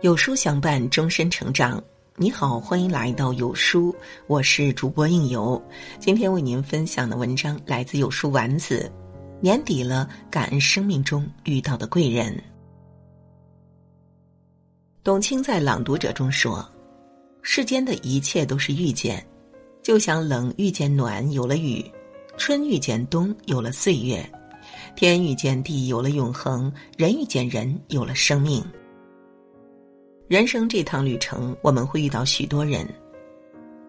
有书相伴，终身成长。你好，欢迎来到有书，我是主播应由。今天为您分享的文章来自有书丸子。年底了，感恩生命中遇到的贵人。董卿在《朗读者》中说：“世间的一切都是遇见，就像冷遇见暖，有了雨；春遇见冬，有了岁月；天遇见地，有了永恒；人遇见人，有了生命。”人生这趟旅程，我们会遇到许多人，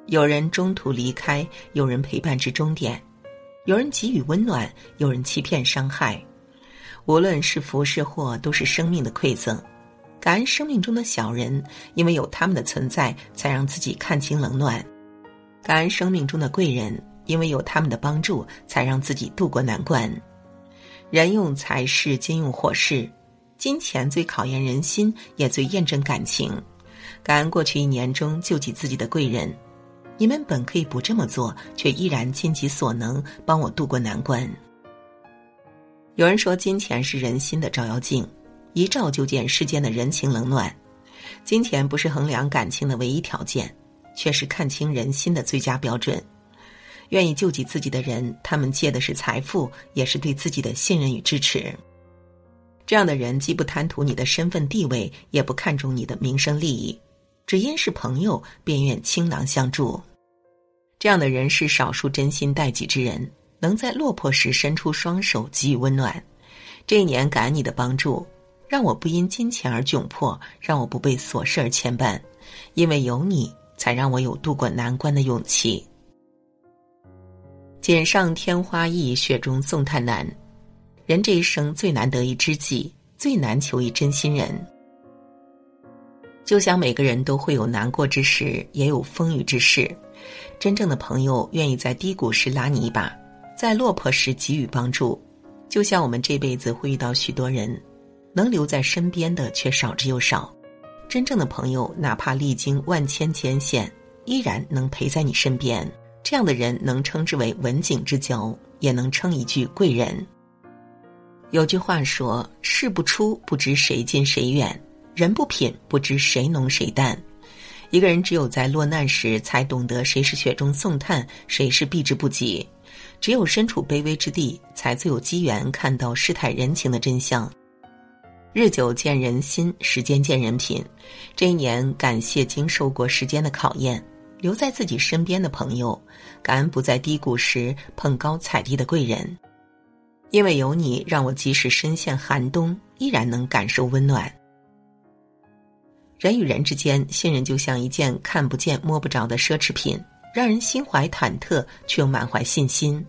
有人中途离开，有人陪伴至终点，有人给予温暖，有人欺骗伤害。无论是福是祸，都是生命的馈赠。感恩生命中的小人，因为有他们的存在，才让自己看清冷暖；感恩生命中的贵人，因为有他们的帮助，才让自己渡过难关。人用财势，金用火势。金钱最考验人心，也最验证感情。感恩过去一年中救济自己的贵人，你们本可以不这么做，却依然尽己所能帮我渡过难关。有人说，金钱是人心的照妖镜，一照就见世间的人情冷暖。金钱不是衡量感情的唯一条件，却是看清人心的最佳标准。愿意救济自己的人，他们借的是财富，也是对自己的信任与支持。这样的人既不贪图你的身份地位，也不看重你的名声利益，只因是朋友便愿倾囊相助。这样的人是少数真心待己之人，能在落魄时伸出双手给予温暖。这一年感恩你的帮助，让我不因金钱而窘迫，让我不被琐事而牵绊，因为有你，才让我有渡过难关的勇气。锦上添花易，雪中送炭难。人这一生最难得一知己，最难求一真心人。就像每个人都会有难过之时，也有风雨之事。真正的朋友愿意在低谷时拉你一把，在落魄时给予帮助。就像我们这辈子会遇到许多人，能留在身边的却少之又少。真正的朋友，哪怕历经万千艰险，依然能陪在你身边。这样的人能称之为文景之交，也能称一句贵人。有句话说：“事不出，不知谁近谁远；人不品，不知谁浓谁淡。”一个人只有在落难时，才懂得谁是雪中送炭，谁是避之不及；只有身处卑微之地，才最有机缘看到世态人情的真相。日久见人心，时间见人品。这一年，感谢经受过时间的考验，留在自己身边的朋友，感恩不在低谷时捧高踩低的贵人。因为有你，让我即使身陷寒冬，依然能感受温暖。人与人之间，信任就像一件看不见摸不着的奢侈品，让人心怀忐忑，却又满怀信心。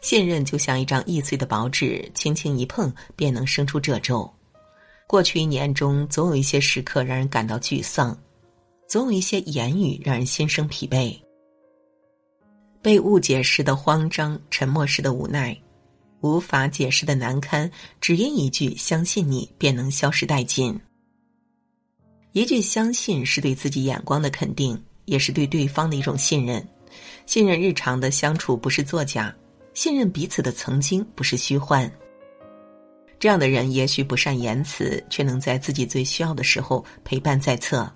信任就像一张易碎的薄纸，轻轻一碰便能生出褶皱。过去一年中，总有一些时刻让人感到沮丧，总有一些言语让人心生疲惫。被误解时的慌张，沉默时的无奈。无法解释的难堪，只因一句“相信你”便能消失殆尽。一句“相信”是对自己眼光的肯定，也是对对方的一种信任。信任日常的相处不是作假，信任彼此的曾经不是虚幻。这样的人也许不善言辞，却能在自己最需要的时候陪伴在侧。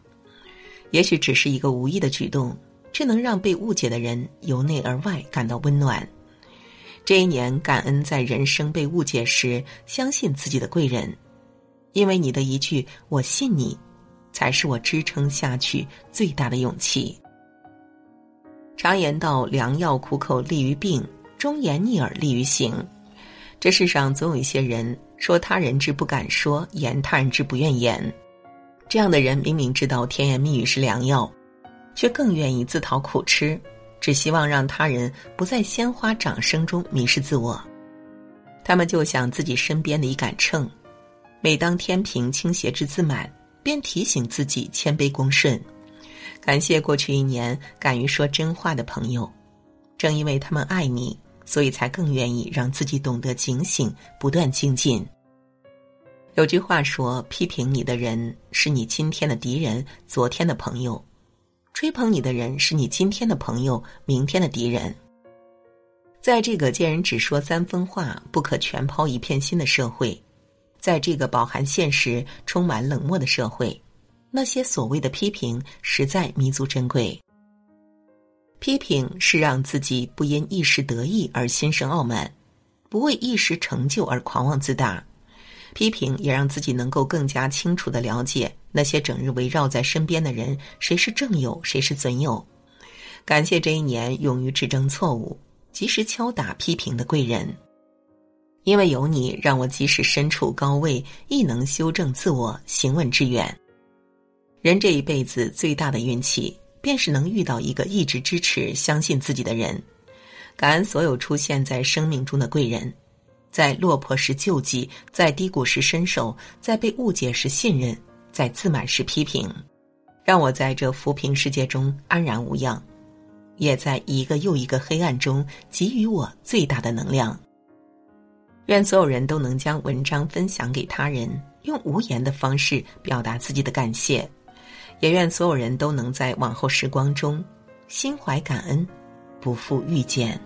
也许只是一个无意的举动，却能让被误解的人由内而外感到温暖。这一年，感恩在人生被误解时相信自己的贵人，因为你的一句“我信你”，才是我支撑下去最大的勇气。常言道：“良药苦口利于病，忠言逆耳利于行。”这世上总有一些人说他人之不敢说，言他人之不愿言。这样的人明明知道甜言蜜语是良药，却更愿意自讨苦吃。只希望让他人不在鲜花掌声中迷失自我，他们就像自己身边的一杆秤，每当天平倾斜至自满，便提醒自己谦卑恭顺。感谢过去一年敢于说真话的朋友，正因为他们爱你，所以才更愿意让自己懂得警醒，不断精进。有句话说：“批评你的人是你今天的敌人，昨天的朋友。”吹捧你的人是你今天的朋友，明天的敌人。在这个见人只说三分话，不可全抛一片心的社会，在这个饱含现实、充满冷漠的社会，那些所谓的批评实在弥足珍贵。批评是让自己不因一时得意而心生傲慢，不为一时成就而狂妄自大。批评也让自己能够更加清楚的了解那些整日围绕在身边的人，谁是正友，谁是损友。感谢这一年勇于指正错误、及时敲打批评的贵人，因为有你，让我即使身处高位，亦能修正自我，行稳致远。人这一辈子最大的运气，便是能遇到一个一直支持、相信自己的人。感恩所有出现在生命中的贵人，在落魄时救济，在低谷时伸手，在被误解时信任，在自满时批评，让我在这浮萍世界中安然无恙。也在一个又一个黑暗中给予我最大的能量。愿所有人都能将文章分享给他人，用无言的方式表达自己的感谢。也愿所有人都能在往后时光中心怀感恩，不负遇见。